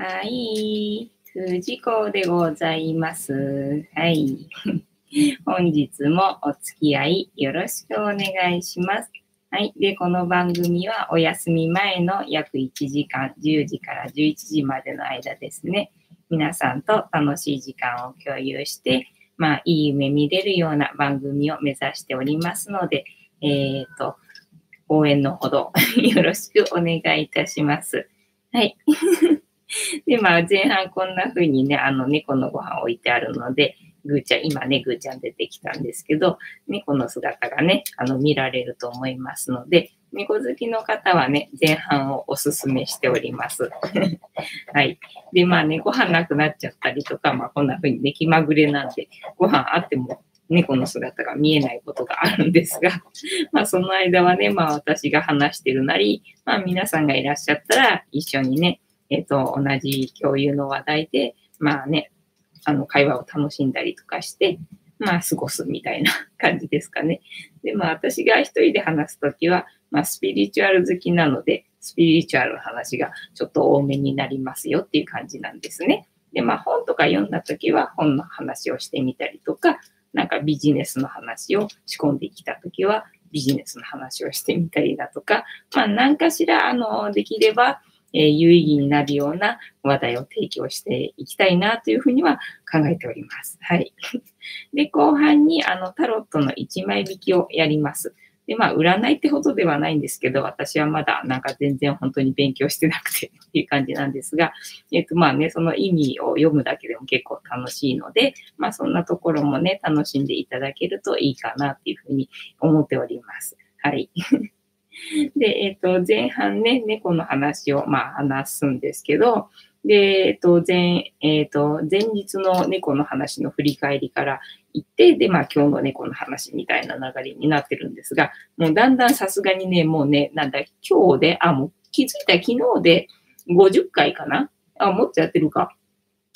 はい。藤子でございます。はい。本日もお付き合いよろしくお願いします。はい。で、この番組はお休み前の約1時間、10時から11時までの間ですね。皆さんと楽しい時間を共有して、まあ、いい夢見れるような番組を目指しておりますので、えっ、ー、と、応援のほど よろしくお願いいたします。はい。で、まあ、前半こんな風にね、あの、猫のご飯置いてあるので、ぐーちゃん、今ね、ぐーちゃん出てきたんですけど、猫の姿がね、あの、見られると思いますので、猫好きの方はね、前半をおすすめしております。はい。で、まあね、ご飯なくなっちゃったりとか、まあこんな風にね、気まぐれなんで、ご飯あっても猫の姿が見えないことがあるんですが、まあその間はね、まあ私が話してるなり、まあ皆さんがいらっしゃったら一緒にね、えっ、ー、と、同じ共有の話題で、まあね、あの会話を楽しんだりとかして、まあ過ごすみたいな感じですかね。で、まあ私が一人で話すときは、まあスピリチュアル好きなので、スピリチュアルの話がちょっと多めになりますよっていう感じなんですね。で、まあ本とか読んだときは本の話をしてみたりとか、なんかビジネスの話を仕込んできたときはビジネスの話をしてみたりだとか、まあ何かしら、あの、できれば、えー、有意義になるような話題を提供していきたいなというふうには考えております。はい。で、後半にあのタロットの1枚引きをやります。で、まあ、占いってほどではないんですけど、私はまだなんか全然本当に勉強してなくてっていう感じなんですが、えっ、と、まあね、その意味を読むだけでも結構楽しいので、まあ、そんなところもね、楽しんでいただけるといいかなっていうふうに思っております。はい。で、えっ、と、前半ね、猫の話を、まあ、話すんですけど、で、えっ、と、前、えっ、と、前日の猫の話の振り返りから行って、で、まあ、今日の猫の話みたいな流れになってるんですが、もうだんだんさすがにね、もうね、なんだ、今日で、あ、もう気づいた昨日で50回かな？あ、もっとやってるか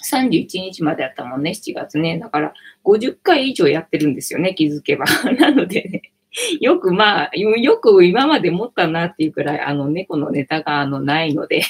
？31日までやったもんね、7月ね。だから、50回以上やってるんですよね、気づけば。なのでね、よくまあ、よく今まで持ったなっていうくらい、あの猫のネタがあのないので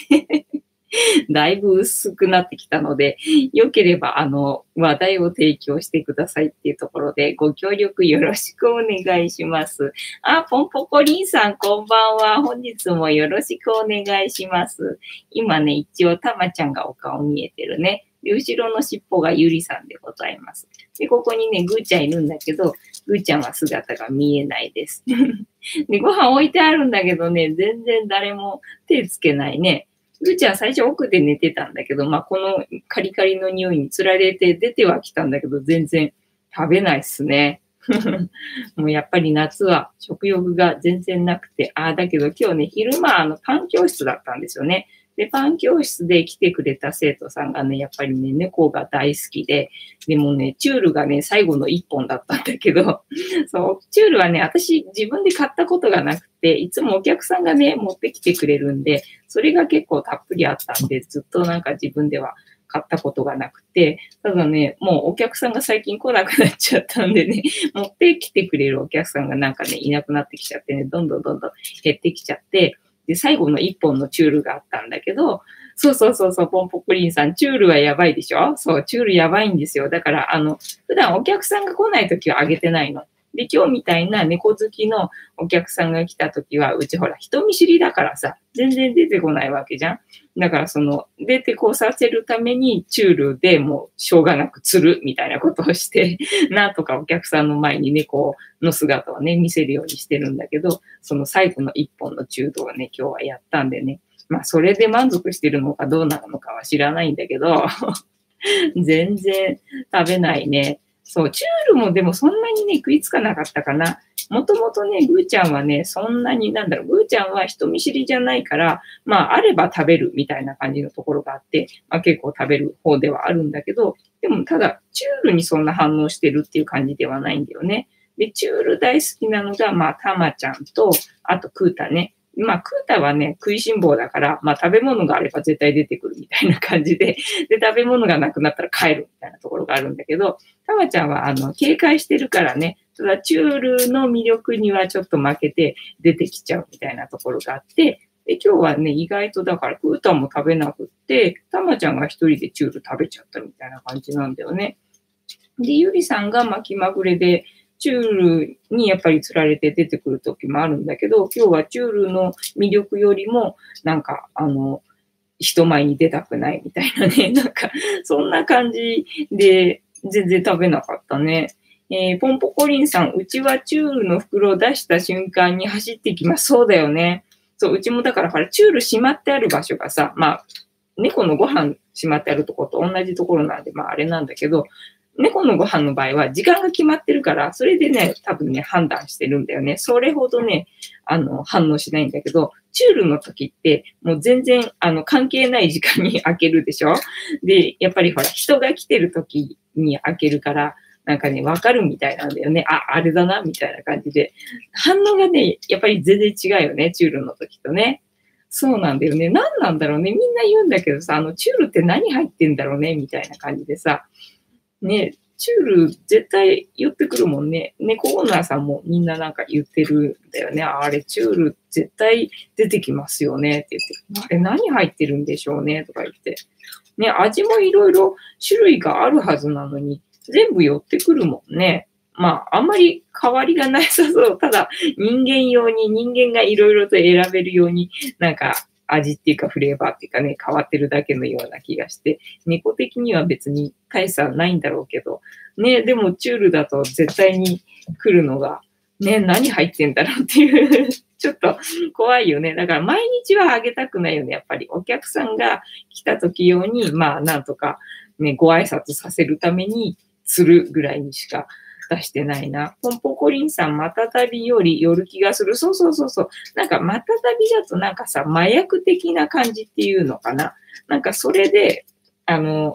だいぶ薄くなってきたので、よければあの話題を提供してくださいっていうところで、ご協力よろしくお願いします。あ、ポンポコリンさんこんばんは。本日もよろしくお願いします。今ね、一応たまちゃんがお顔見えてるね。で、後ろの尻尾がゆりさんでございます。で、ここにね、ぐーちゃんいるんだけど、ぐーちゃんは姿が見えないです。で、ご飯置いてあるんだけどね、全然誰も手つけないね。ぐーちゃん最初奥で寝てたんだけど、まあ、このカリカリの匂いにつられて出てはきたんだけど、全然食べないっすね。もうやっぱり夏は食欲が全然なくて、ああ、だけど今日ね、昼間あのパン教室だったんですよね。で、パン教室で来てくれた生徒さんがね、やっぱりね、猫が大好きで、でもね、チュールがね、最後の一本だったんだけど、そう、チュールはね、私自分で買ったことがなくて、いつもお客さんがね、持ってきてくれるんで、それが結構たっぷりあったんで、ずっとなんか自分では買ったことがなくて、ただね、もうお客さんが最近来なくなっちゃったんでね、持ってきてくれるお客さんがなんかね、いなくなってきちゃってね、どんどんどんどん減ってきちゃって、で、最後の一本のチュールがあったんだけど、そうそうそうそう、ポンポクリンさん、チュールはやばいでしょ？そう、チュールやばいんですよ。だから、あの、普段お客さんが来ない時はあげてないの。で、今日みたいな猫好きのお客さんが来たときは、うちほら、人見知りだからさ、全然出てこないわけじゃん。だからその、出てこさせるために、チュールでもう、しょうがなく釣るみたいなことをして、なんとかお客さんの前に猫の姿をね、見せるようにしてるんだけど、その最後の一本のチュールをね、今日はやったんでね、まあ、それで満足してるのかどうなのかは知らないんだけど、全然食べないね。そう、チュールもでもそんなにね、食いつかなかったかな。もともとね、ぐーちゃんはね、そんなになんだろう、ぐーちゃんは人見知りじゃないから、まあ、あれば食べるみたいな感じのところがあって、まあ結構食べる方ではあるんだけど、でもただ、チュールにそんな反応してるっていう感じではないんだよね。で、チュール大好きなのが、まあ、たまちゃんと、あと、クータね。まあ、クータはね、食いしん坊だから、まあ、食べ物があれば絶対出てくるみたいな感じで、で、食べ物がなくなったら帰るみたいなところがあるんだけど、たまちゃんは、あの、警戒してるからね、ただ、チュールの魅力にはちょっと負けて出てきちゃうみたいなところがあって、で、今日はね、意外とだから、クータも食べなくって、たまちゃんが一人でチュール食べちゃったみたいな感じなんだよね。で、ゆりさんが巻きまぐれで、チュールにやっぱり釣られて出てくる時もあるんだけど、今日はチュールの魅力よりも、なんか、あの、人前に出たくないみたいなね、なんか、そんな感じで、全然食べなかったね。えー、ポンポコリンさん、うちはチュールの袋を出した瞬間に走ってきます。そうだよね。そう、うちもだから、ほら、チュールしまってある場所がさ、まあ、猫のご飯しまってあるとこと同じところなんで、まああれなんだけど、猫のご飯の場合は時間が決まってるから、それでね、多分ね、判断してるんだよね。それほどね、あの、反応しないんだけど、チュールの時って、もう全然、あの、関係ない時間に開けるでしょ？で、やっぱりほら、人が来てる時に開けるから、なんかね、わかるみたいなんだよね。あ、あれだな、みたいな感じで。反応がね、やっぱり全然違うよね、チュールの時とね。そうなんだよね。何なんだろうね。みんな言うんだけどさ、あの、チュールって何入ってんだろうね、みたいな感じでさ。ね、チュール絶対言ってくるもんね。猫オーナーさんもみんななんか言ってるんだよね。あれ、チュール絶対出てきますよねって言って、あれ何入ってるんでしょうねとか言って。ね、味もいろいろ種類があるはずなのに、全部寄ってくるもんね。まあ、あんまり変わりがなさそう。ただ、人間用に、人間がいろいろと選べるように、なんか、味っていうかフレーバーっていうかね、変わってるだけのような気がして、猫的には別に大差ないんだろうけど、ね、でもチュールだと絶対に来るのが、ね、何入ってんだろうっていう ちょっと怖いよね。だから毎日はあげたくないよね、やっぱり。お客さんが来た時用に、まあなんとかね、ご挨拶させるためにするぐらいにしか出してないな。ポンポコリンさん、また旅より寄る気がする。そうそうそうそう。なんか、また旅だとなんかさ、麻薬的な感じっていうのかな。なんか、それで、あの、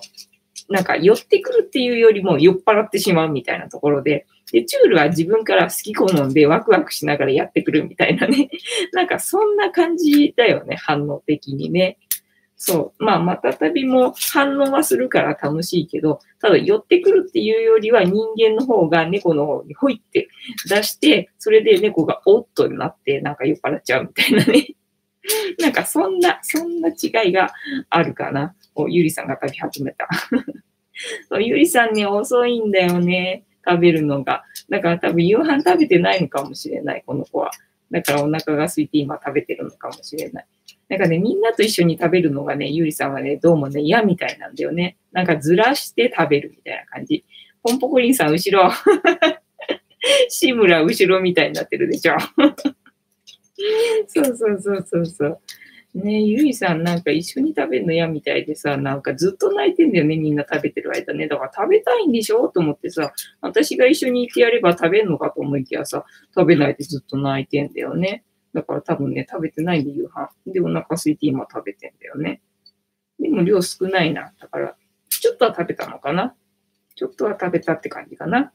なんか寄ってくるっていうよりも酔っ払ってしまうみたいなところで、で、チュールは自分から好き好んでワクワクしながらやってくるみたいなね。なんかそんな感じだよね、反応的にね。そう。まあ、またたびも反応はするから楽しいけど、ただ寄ってくるっていうよりは人間の方が猫の方にほいって出して、それで猫がおっとになってなんか酔っ払っちゃうみたいなね。なんかそんな、そんな違いがあるかな。お、ゆりさんが食べ始めた。そうゆりさんね、遅いんだよね。食べるのが。だから多分夕飯食べてないのかもしれない、この子は。だからお腹が空いて今食べてるのかもしれない。なんかね、みんなと一緒に食べるのがね、ゆりさんはね、どうもね、嫌みたいなんだよね。なんかずらして食べるみたいな感じ。ポンポコリンさん後ろ。志村後ろみたいになってるでしょ。そうそうそうそうそう。ねゆいさんなんか一緒に食べるの嫌みたいでさ、なんかずっと泣いてんだよね、みんな食べてる間ね。だから食べたいんでしょ？と思ってさ、私が一緒に行ってやれば食べるのかと思いきやさ、食べないでずっと泣いてんだよね。だから多分ね、食べてないんで夕飯。で、お腹空いて今食べてんだよね。でも量少ないな。だから、ちょっとは食べたのかな？ちょっとは食べたって感じかな。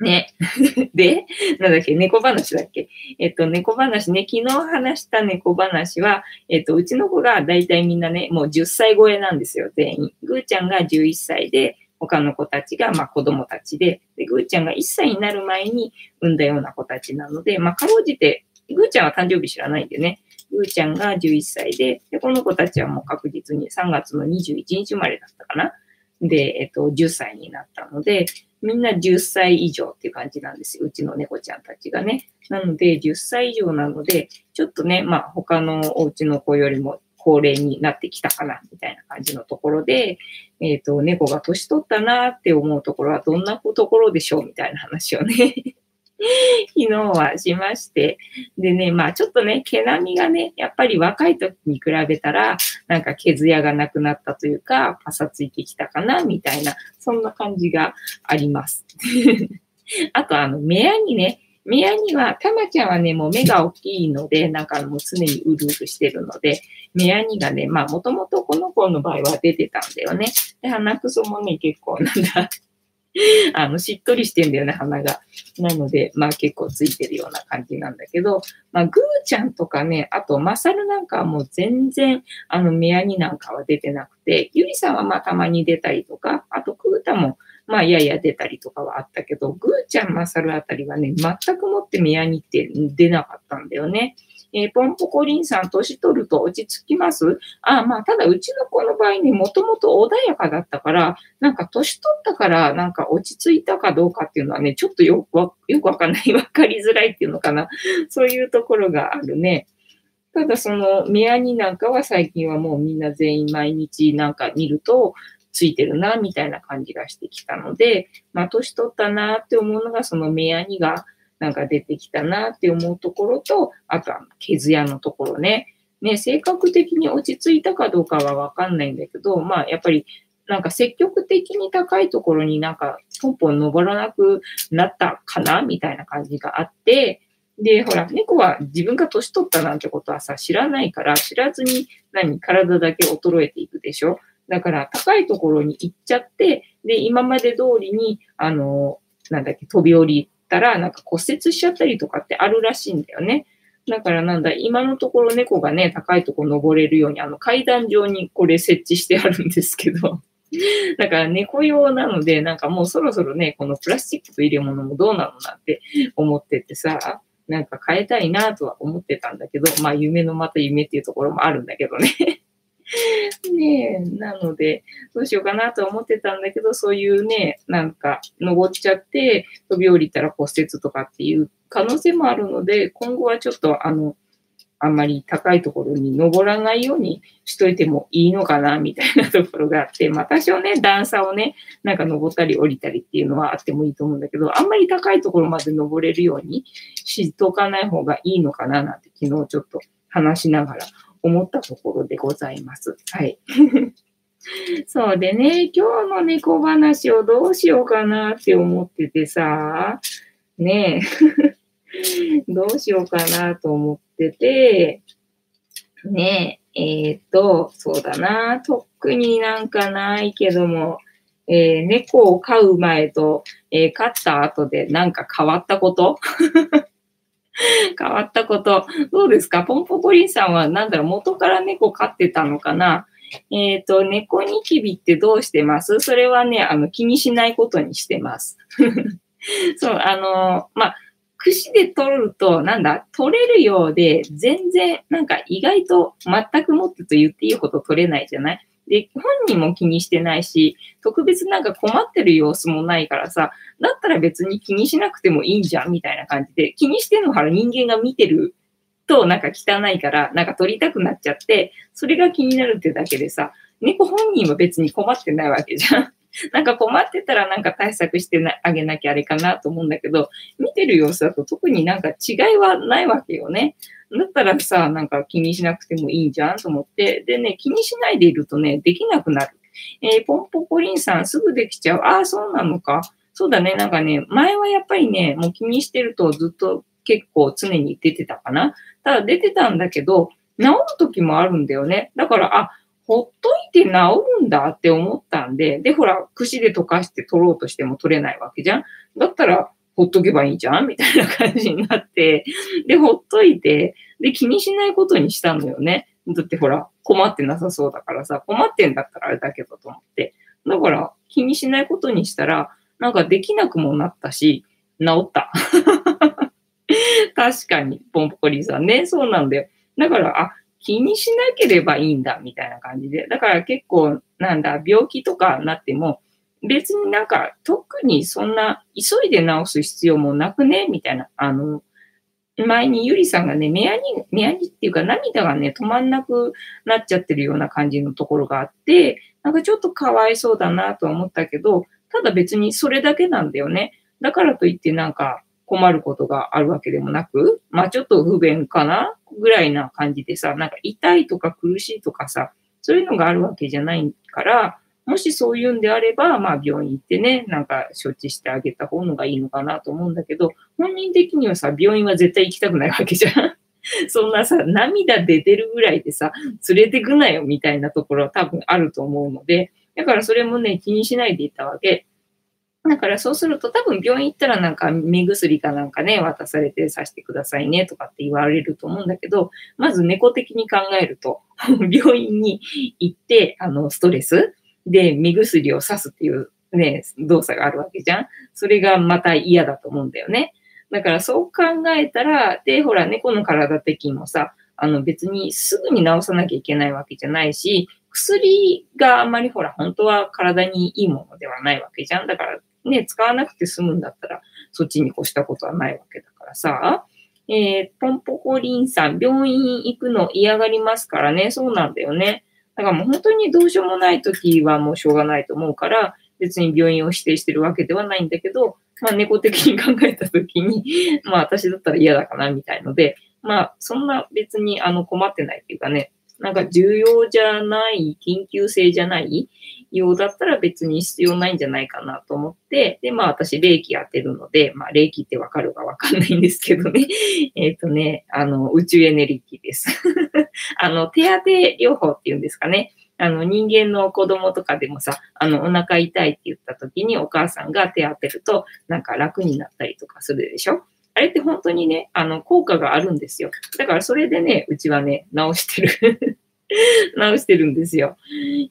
ね。で、なんだっけ、猫話だっけ。えっと、猫話ね、昨日話した猫話は、えっと、うちの子が大体みんなね、もう10歳超えなんですよ、全員。ぐーちゃんが11歳で、他の子たちが、まあ子供たちで、で、ぐーちゃんが1歳になる前に産んだような子たちなので、まあかろうじてぐーちゃんは誕生日知らないんでね。ぐーちゃんが11歳で、で、この子たちはもう確実に3月の21日生まれだったかな。で、えっと、10歳になったので、みんな10歳以上っていう感じなんですよ。うちの猫ちゃんたちがね。なので、10歳以上なので、ちょっとね、まあ、他のお家の子よりも高齢になってきたかな、みたいな感じのところで、えっ、と、猫が年取ったなって思うところはどんなところでしょうみたいな話をね 昨日はしまして。でね、まあちょっとね、毛並みがね、やっぱり若い時に比べたら、なんか毛艶がなくなったというか、パサついてきたかな、みたいな、そんな感じがあります。あと、あの、目やにね、目やには、たまちゃんはね、もう目が大きいので、なんかもう常にうるうるしてるので、目やにがね、まあもともとこの子の場合は出てたんだよね。で、鼻くそもね、結構なんだ、あの、しっとりしてんだよね、鼻が。なので、まあ結構ついてるような感じなんだけど、まあ、ぐーちゃんとかね、あと、まさるなんかはもう全然、あの、目やになんかは出てなくて、ゆりさんはまあたまに出たりとか、あと、くーたも、まあ、やや出たりとかはあったけど、ぐーちゃん、まさるあたりはね、全くもって目やにって出なかったんだよね。えー、ポンポコリンさん、年取ると落ち着きます？あ、まあ、ただうちの子の場合ね、もともと穏やかだったから、なんか年取ったから、なんか落ち着いたかどうかっていうのはね、ちょっとよくわ、よくわかんない、わかりづらいっていうのかな。そういうところがあるね。ただその、目アニなんかは最近はもうみんな全員毎日なんか見ると、ついてるな、みたいな感じがしてきたので、まあ、年取ったなって思うのが、その目やにがなんか出てきたなって思うところと、あとは毛艶のところね。ね、性格的に落ち着いたかどうかはわかんないんだけど、まあ、やっぱり、なんか積極的に高いところになんかポンポン登らなくなったかなみたいな感じがあって、で、ほら、猫は自分が年取ったなんてことはさ、知らないから、知らずに何、体だけ衰えていくでしょだから高いところに行っちゃって、で、今まで通りに、あの、なんだっけ、飛び降りたら、なんか骨折しちゃったりとかってあるらしいんだよね。だからなんだ、今のところ猫がね、高いとこ登れるように、あの階段上にこれ設置してあるんですけど、だから猫用なので、なんかもうそろそろね、このプラスチックと入れ物もどうなのなんて思っててさ、なんか変えたいなとは思ってたんだけど、まあ夢のまた夢っていうところもあるんだけどね。ねえ、なので、どうしようかなと思ってたんだけど、そういうね、なんか、登っちゃって、飛び降りたら骨折とかっていう可能性もあるので、今後はちょっと、あの、あんまり高いところに登らないようにしといてもいいのかな、みたいなところがあって、まあ多少ね、段差をね、なんか登ったり降りたりっていうのはあってもいいと思うんだけど、あんまり高いところまで登れるようにしとかない方がいいのかな、なんて昨日ちょっと話しながら思ったところでございます。はい。そうでね、今日の猫話をどうしようかなって思っててさ、ねえ、どうしようかなと思ってて、ねえ、えっ、ー、と、そうだな、特になんかないけども、えー、猫を飼う前と、えー、飼った後でなんか変わったこと？変わったこと。どうですか？ポンポコリンさんは、なんだろう、元から猫飼ってたのかな？えっ、ー、と、猫ニキビってどうしてます？それはね、あの、気にしないことにしてます。そう、あの、まあ、串で取ると、なんだ、取れるようで、全然、なんか意外と全くもってと言っていいほど取れないじゃない？で、本人も気にしてないし、特別なんか困ってる様子もないからさ、だったら別に気にしなくてもいいじゃんみたいな感じで、気にしてんのから人間が見てるとなんか汚いから、なんか撮りたくなっちゃって、それが気になるってだけでさ、猫本人は別に困ってないわけじゃん。なんか困ってたらなんか対策してあげなきゃあれかなと思うんだけど、見てる様子だと特になんか違いはないわけよね。だったらさ、なんか気にしなくてもいいじゃんと思って。でね、気にしないでいるとね、できなくなる。えー、ポンポコリンさんすぐできちゃう。ああ、そうなのか。そうだね。なんかね、前はやっぱりね、もう気にしてるとずっと結構常に出てたかな。ただ出てたんだけど、治る時もあるんだよね。だから、あ、ほっといて治るんだって思ったんで、で、ほら、串で溶かして取ろうとしても取れないわけじゃん。だったら、ほっとけばいいじゃん？みたいな感じになって、で、ほっといて、で、気にしないことにしたのよね。だってほら、困ってなさそうだからさ、困ってんだったらあれだけどと思って。だから、気にしないことにしたら、なんかできなくもなったし、治った。確かに、ポンポコリーさんね、そうなんだよ。だから、あ、気にしなければいいんだ、みたいな感じで。だから結構、なんだ、病気とかなっても、別になんか特にそんな急いで治す必要もなくね？みたいな。あの、前にゆりさんがね、目やに、目やにっていうか涙がね、止まんなくなっちゃってるような感じのところがあって、なんかちょっとかわいそうだなと思ったけど、ただ別にそれだけなんだよね。だからといってなんか困ることがあるわけでもなく、まあちょっと不便かなぐらいな感じでさ、なんか痛いとか苦しいとかさ、そういうのがあるわけじゃないから、もしそういうんであれば、まあ病院行ってね、なんか処置してあげた方のがいいのかなと思うんだけど、本人的にはさ、病院は絶対行きたくないわけじゃん。そんなさ、涙出てるぐらいでさ、連れてくなよみたいなところは多分あると思うので、だからそれもね、気にしないでいたわけ。だからそうすると多分病院行ったらなんか目薬かなんかね、渡されてさしてくださいねとかって言われると思うんだけど、まず猫的に考えると、病院に行って、あの、ストレスで、目薬を刺すっていうね、動作があるわけじゃん。それがまた嫌だと思うんだよね。だからそう考えたら、で、ほら、猫の体的にもさ、あの別にすぐに治さなきゃいけないわけじゃないし、薬があんまりほら、本当は体にいいものではないわけじゃん。だからね、使わなくて済むんだったら、そっちに越したことはないわけだからさ。えー、ポンポコリンさん、病院行くの嫌がりますからね。そうなんだよね。だからもう本当にどうしようもない時はもうしょうがないと思うから、別に病院を指定してるわけではないんだけど、まあ猫的に考えた時に、まあ私だったら嫌だかなみたいので、まあそんな別にあの困ってないっていうかね、なんか重要じゃない、緊急性じゃないようだったら別に必要ないんじゃないかなと思って、で、まあ私、霊気当てるので、まあ霊気ってわかるかわかんないんですけどね。えっ、とね、あの、宇宙エネルギーです。あの、手当て療法っていうんですかね。あの、人間の子供とかでもさ、あの、お腹痛いって言った時にお母さんが手当てると、なんか楽になったりとかするでしょあれって本当にね、あの、効果があるんですよ。だからそれでね、うちはね、直してる 直してるんですよ。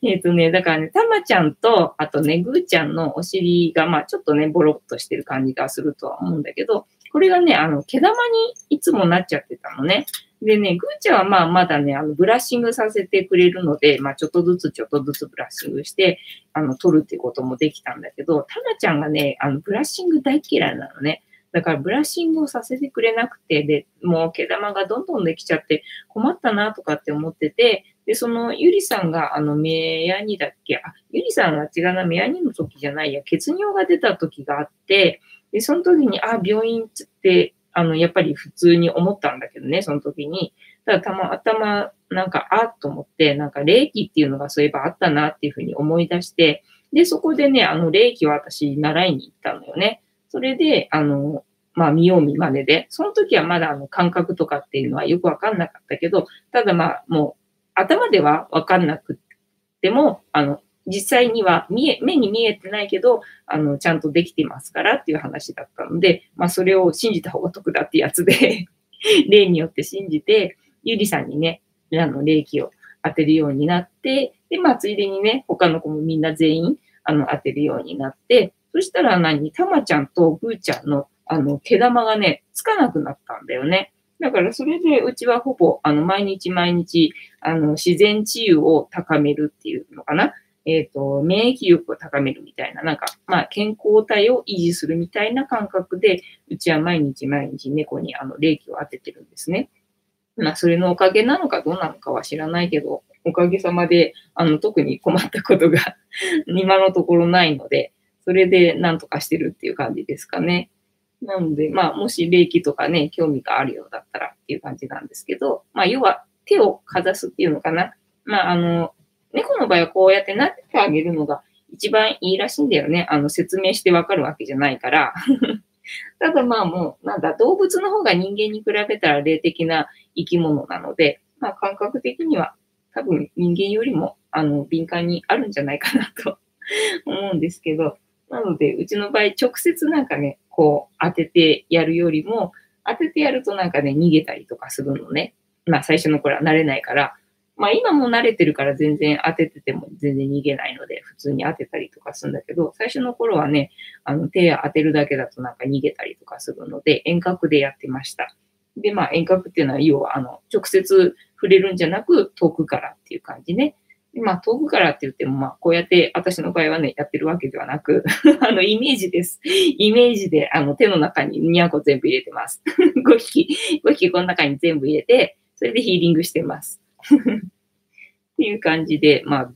えっ、ー、とね、だからね、たまちゃんと、あとね、ぐーちゃんのお尻が、まあちょっとね、ボロっとしてる感じがするとは思うんだけど、これがね、あの、毛玉にいつもなっちゃってたのね。でね、ぐーちゃんはまあまだね、あの、ブラッシングさせてくれるので、まあちょっとずつちょっとずつブラッシングして、あの、取るってこともできたんだけど、たまちゃんがね、あの、ブラッシング大嫌いなのね。だからブラッシングをさせてくれなくて、で、もう毛玉がどんどんできちゃって困ったなとかって思ってて、で、そのゆりさんがあの目やにだっけ、あ、ゆりさんは違うな、目やにの時じゃないや、血尿が出た時があって、で、その時に、あ、病院つって、あの、やっぱり普通に思ったんだけどね、その時に。ただ、たま、頭、なんか、あっと思って、なんか、霊気っていうのがそういえばあったなっていうふうに思い出して、で、そこでね、あの、霊気を私、習いに行ったのよね。それで、あの、まあ見よう見まねで、その時はまだあの感覚とかっていうのはよくわかんなかったけど、ただまあもう頭ではわかんなくても、あの、実際には見え、目に見えてないけど、あの、ちゃんとできてますからっていう話だったので、まあそれを信じた方が得だってやつで 例によって信じて、ゆりさんにね、あの、霊気を当てるようになって、で、まあついでにね、他の子もみんな全員、あの、当てるようになって、そしたら何？たまちゃんとぐーちゃんの、あの、毛玉がね、つかなくなったんだよね。だからそれでうちはほぼ、あの、毎日毎日、あの、自然治癒を高めるっていうのかな。えっ、ー、と、免疫力を高めるみたいな、なんか、まあ、健康体を維持するみたいな感覚で、うちは毎日毎日猫にあの、霊気を当ててるんですね。まあ、それのおかげなのかどうなのかは知らないけど、おかげさまで、あの、特に困ったことが今のところないので、それで何とかしてるっていう感じですかね。なので、まあ、もし霊気とかね、興味があるようだったらっていう感じなんですけど、まあ、要は手をかざすっていうのかな。まあ、あの、猫の場合はこうやって撫でてあげるのが一番いいらしいんだよね。あの、説明してわかるわけじゃないから。ただまあもう、なんだ、動物の方が人間に比べたら霊的な生き物なので、まあ感覚的には多分人間よりも、あの、敏感にあるんじゃないかなと思うんですけど、なので、うちの場合、直接なんかね、こう当ててやるよりも、当ててやるとなんかね、逃げたりとかするのね。まあ最初の頃は慣れないから、まあ今も慣れてるから全然当ててても全然逃げないので、普通に当てたりとかするんだけど、最初の頃はね、あの手当てるだけだとなんか逃げたりとかするので、遠隔でやってました。で、まあ遠隔っていうのは要はあの、直接触れるんじゃなく遠くからっていう感じね。まあ、遠くからって言っても、まあ、こうやって、私の場合はね、やってるわけではなく、あの、イメージです。イメージで、あの、手の中にニャコ全部入れてます。5匹、5匹この中に全部入れて、それでヒーリングしてます。っていう感じで、まあ、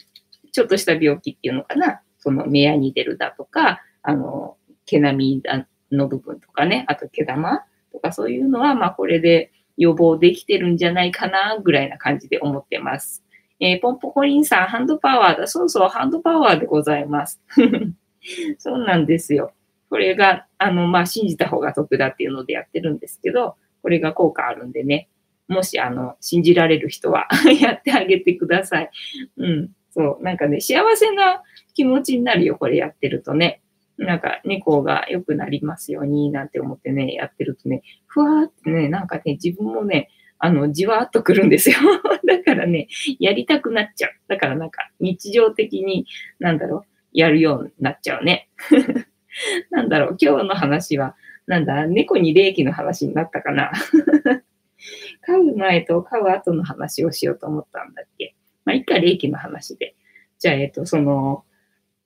ちょっとした病気っていうのかな、その、目やに出るだとか、あの、毛並みの部分とかね、あと毛玉とかそういうのは、まあ、これで予防できてるんじゃないかな、ぐらいな感じで思ってます。えー、ポンポコリンさん、ハンドパワーだ。そうそう、ハンドパワーでございます。そうなんですよ。これが、あの、まあ、信じた方が得だっていうのでやってるんですけど、これが効果あるんでね。もし、あの、信じられる人は やってあげてください。うん。そう。なんかね、幸せな気持ちになるよ、これやってるとね。なんか、猫が良くなりますように、なんて思ってね、やってるとね、ふわーってね、なんかね、自分もね、あの、じわーっとくるんですよ。だからね、やりたくなっちゃう。だからなんか、日常的に、なんだろう、やるようになっちゃうね。なんだろう、今日の話はなんだ、猫に霊気の話になったかな。飼う前と飼う後の話をしようと思ったんだっけ。まあ、一回霊気の話で。じゃあ、えっと、その、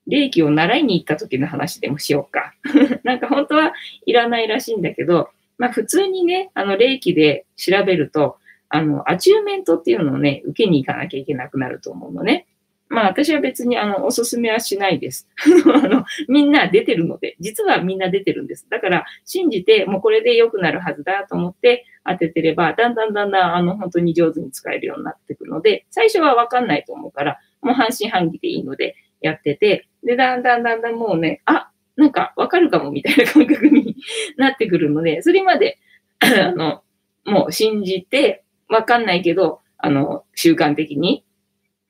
霊気を習いに行った時の話でもしようか。なんか本当はいらないらしいんだけど、まあ普通にね、あの霊気で調べると、あの、アチューメントっていうのをね、受けに行かなきゃいけなくなると思うのね。まあ私は別にあの、おすすめはしないです。あの、みんな出てるので、実はみんな出てるんです。だから信じて、もうこれで良くなるはずだと思って当ててれば、だんだんだんだんあの、本当に上手に使えるようになってくるので、最初はわかんないと思うから、もう半信半疑でいいのでやってて、で、だんだんだんだんもうね、あ、なんかわかるかもみたいな感覚になってくるので、それまで、あの、もう信じて、わかんないけど、あの、習慣的に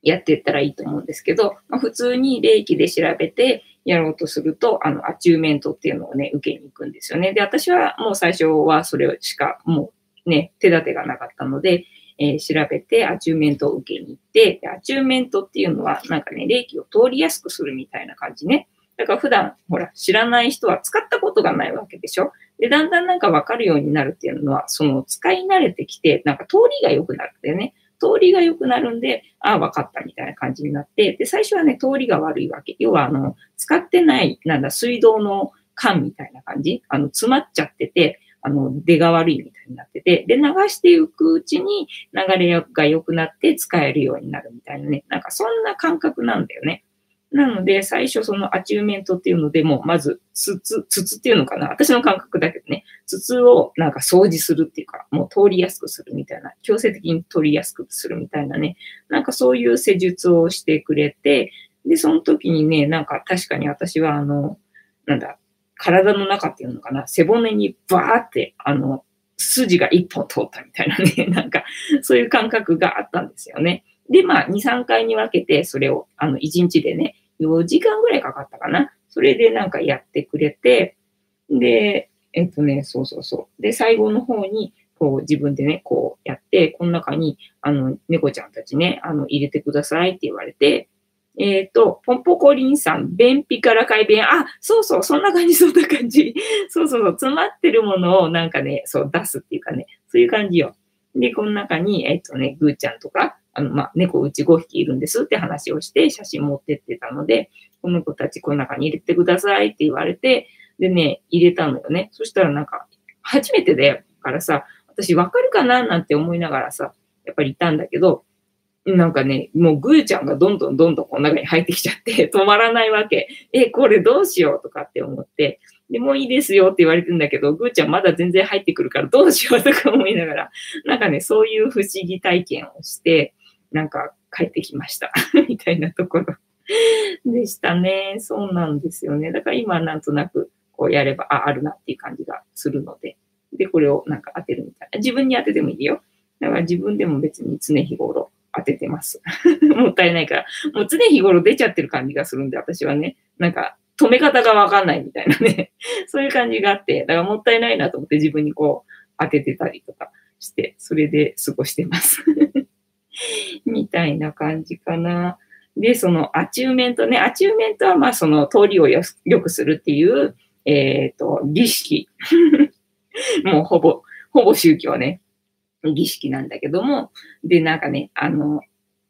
やっていったらいいと思うんですけど、まあ、普通にレイキで調べてやろうとすると、あの、アチューンメントっていうのをね、受けに行くんですよね。で、私はもう最初はそれしかもうね、手立てがなかったので、えー、調べてアチューンメントを受けに行って、アチューンメントっていうのはなんかね、レイキを通りやすくするみたいな感じね。だから普段、ほら、知らない人は使ったことがないわけでしょ？で、だんだんなんかわかるようになるっていうのは、その使い慣れてきて、なんか通りが良くなるんだよね。通りが良くなるんで、ああ、分かったみたいな感じになって、で、最初はね、通りが悪いわけ。要は、あの、使ってない、なんだ、水道の管みたいな感じ？あの、詰まっちゃってて、あの、出が悪いみたいになってて、で、流していくうちに流れが良くなって使えるようになるみたいなね。なんかそんな感覚なんだよね。なので、最初そのアチューメントっていうのでも、まず、筒、筒っていうのかな。私の感覚だけどね、筒をなんか掃除するっていうか、もう通りやすくするみたいな、強制的に取りやすくするみたいなね、なんかそういう施術をしてくれて、で、その時にね、なんか確かに私はあの、なんだ、体の中っていうのかな、背骨にバーって、あの、筋が一本通ったみたいなね、なんか、そういう感覚があったんですよね。で、まあ、2、3回に分けて、それを、あの、1日でね、4時間ぐらいかかったかな。それでなんかやってくれて、で、えっとね、そうそうそう。で、最後の方に、こう自分でね、こうやって、この中に、あの、猫ちゃんたちね、あの、入れてくださいって言われて、えっ、ー、と、ポンポコリンさん、便秘から改便。あ、そうそう、そんな感じ、そんな感じ。そうそうそう、詰まってるものをなんかね、そう出すっていうかね、そういう感じよ。で、この中に、えっ、ー、とね、ぐーちゃんとか、あの、まあ、猫うち5匹いるんですって話をして写真持ってってたので、この子たちこの中に入れてくださいって言われて、でね、入れたのよね。そしたらなんか、初めてだからさ、私わかるかななんて思いながらさ、やっぱりいたんだけど、なんかね、もうぐーちゃんがどんどんどんどんこの中に入ってきちゃって 止まらないわけ。え、これどうしようとかって思って。で、もういいですよって言われてんだけど、ぐーちゃんまだ全然入ってくるからどうしようとか思いながら、なんかね、そういう不思議体験をして、なんか帰ってきました みたいなところ でしたね。そうなんですよね。だから今なんとなくこうやれば、あ、あるなっていう感じがするので。で、これをなんか当てるみたいな。自分に当ててもいいよ。だから自分でも別に常日頃当ててます。もったいないから。もう常日頃出ちゃってる感じがするんで、私はね。なんか止め方がわかんないみたいなね。そういう感じがあって、だからもったいないなと思って自分にこう当ててたりとかして、それで過ごしてます みたいな感じかな。で、そのアチューンメントね、アチューンメントはまあその通りをよくするっていう、えっ、ー、と、儀式。もうほぼ、ほぼ宗教ね、儀式なんだけども、で、なんかね、あの、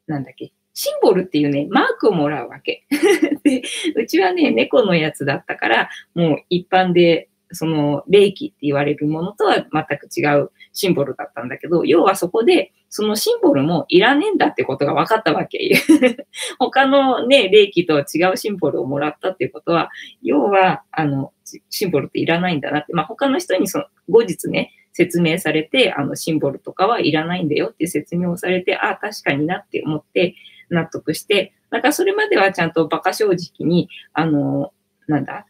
なんだっけ、シンボルっていうね、マークをもらうわけ。で、うちはね、猫のやつだったから、もう一般でその霊気って言われるものとは全く違うシンボルだったんだけど、要はそこで、そのシンボルもいらねえんだってことが分かったわけ。他のね、霊気とは違うシンボルをもらったっていうことは、要は、あの、シンボルっていらないんだなって、まあ、他の人にその後日ね、説明されて、あの、シンボルとかはいらないんだよって説明をされて、ああ、確かになって思って納得して、なんかそれまではちゃんと馬鹿正直に、あの、なんだ、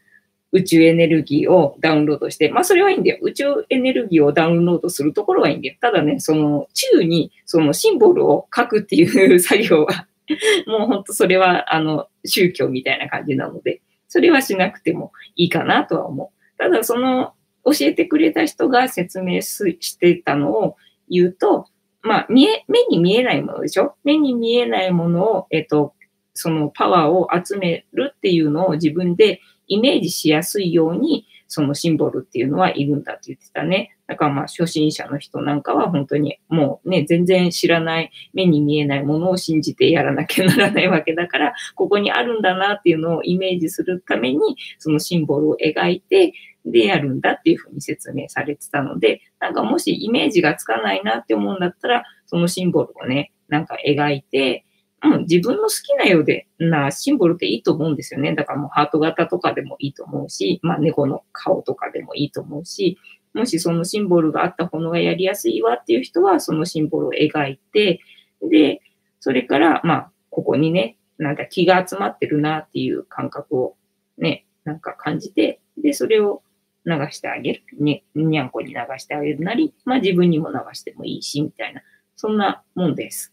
宇宙エネルギーをダウンロードして、まあそれはいいんだよ。宇宙エネルギーをダウンロードするところはいいんだよ。ただね、その宙にそのシンボルを書くっていう作業は もうほんとそれはあの宗教みたいな感じなので、それはしなくてもいいかなとは思う。ただその教えてくれた人が説明してたのを言うと、まあ、見え、目に見えないものでしょ？目に見えないものを、えっと、そのパワーを集めるっていうのを自分でイメージしやすいように、そのシンボルっていうのはいるんだって言ってたね。だからまあ初心者の人なんかは本当にもうね、全然知らない目に見えないものを信じてやらなきゃならないわけだから、ここにあるんだなっていうのをイメージするために、そのシンボルを描いて、でやるんだっていうふうに説明されてたので、なんかもしイメージがつかないなって思うんだったら、そのシンボルをね、なんか描いて、うん、自分の好きなようでなシンボルっていいと思うんですよね。だからもうハート型とかでもいいと思うし、まあ猫の顔とかでもいいと思うし、もしそのシンボルがあった方がやりやすいわっていう人は、そのシンボルを描いて、で、それから、まあ、ここにね、なんか気が集まってるなっていう感覚をね、なんか感じて、で、それを流してあげる。に、にゃんこに流してあげるなり、まあ自分にも流してもいいし、みたいな。そんなもんです。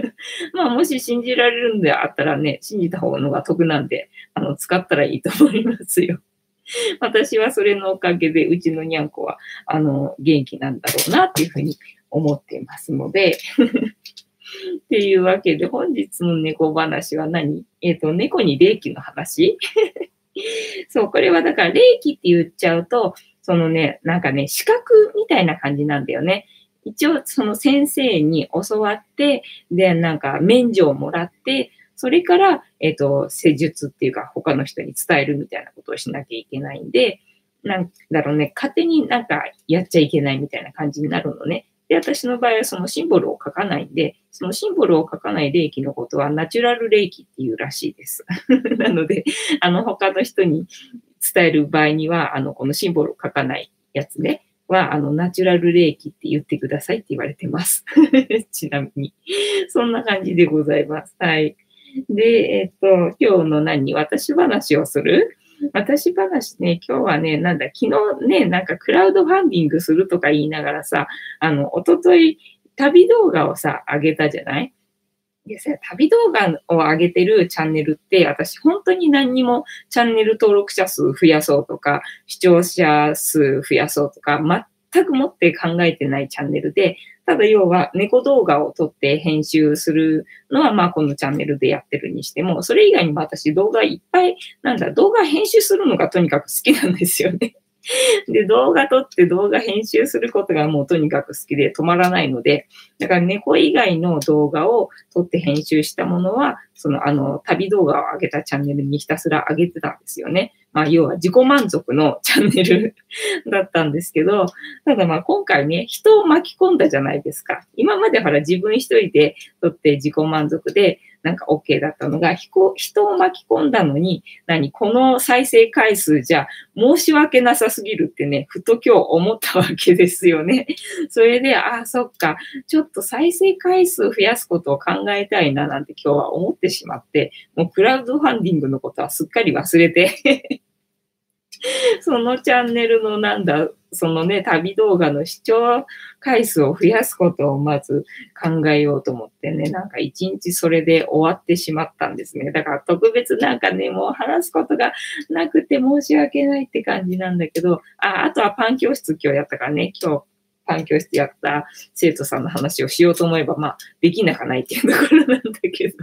まあもし信じられるんであったらね、信じた方が得なんで、あの、使ったらいいと思いますよ。私はそれのおかげで、うちのにゃんこは、あの、元気なんだろうなっていうふうに思っていますので っていうわけで、本日の猫話は何？えっ、ー、と、猫に霊気の話そう、これはだから霊気って言っちゃうと、そのね、なんかね、資格みたいな感じなんだよね。一応、その先生に教わって、で、なんか免除をもらって、それから、えっ、ー、と、施術っていうか、他の人に伝えるみたいなことをしなきゃいけないんで、なんだろうね、勝手になんかやっちゃいけないみたいな感じになるのね。で、私の場合はそのシンボルを書かないんで、そのシンボルを書かない霊気のことはナチュラル霊気っていうらしいです。なので、あの、他の人に伝える場合には、あの、このシンボルを書かないやつね、は、あの、ナチュラル霊気って言ってくださいって言われてます。ちなみに。そんな感じでございます。はい。で、えっ、と、今日の何？私話をする？私話ね、今日はね、なんだ、昨日ね、なんかクラウドファンディングするとか言いながらさ、あの、おととい旅動画をさ、上げたじゃない？でさ、旅動画を上げてるチャンネルって、私本当に何にもチャンネル登録者数増やそうとか、視聴者数増やそうとか、全くもって考えてないチャンネルで、ただ要は猫動画を撮って編集するのはまあこのチャンネルでやってるにしても、それ以外にも私動画いっぱい、なんだ、動画編集するのがとにかく好きなんですよね。で、動画撮って動画編集することがもうとにかく好きで止まらないので、だから猫以外の動画を撮って編集したものは、そのあの旅動画を上げたチャンネルにひたすら上げてたんですよね。まあ、要は自己満足のチャンネル だったんですけど、ただまあ今回ね、人を巻き込んだじゃないですか。今までほら自分一人で撮って自己満足で、なんか OK だったのが、人を巻き込んだのに、何、この再生回数じゃ申し訳なさすぎるってね、ふと今日思ったわけですよね。それで、ああ、そっか、ちょっと再生回数増やすことを考えたいななんて今日は思ってしまって、もうクラウドファンディングのことはすっかり忘れて そのチャンネルのなんだ、そのね、旅動画の視聴回数を増やすことをまず考えようと思ってね、なんか一日それで終わってしまったんですね。だから特別なんかね、もう話すことがなくて申し訳ないって感じなんだけど、あ、あとはパン教室今日やったからね、今日パン教室やった生徒さんの話をしようと思えば、まあ、できなかないっていうところなんだけど。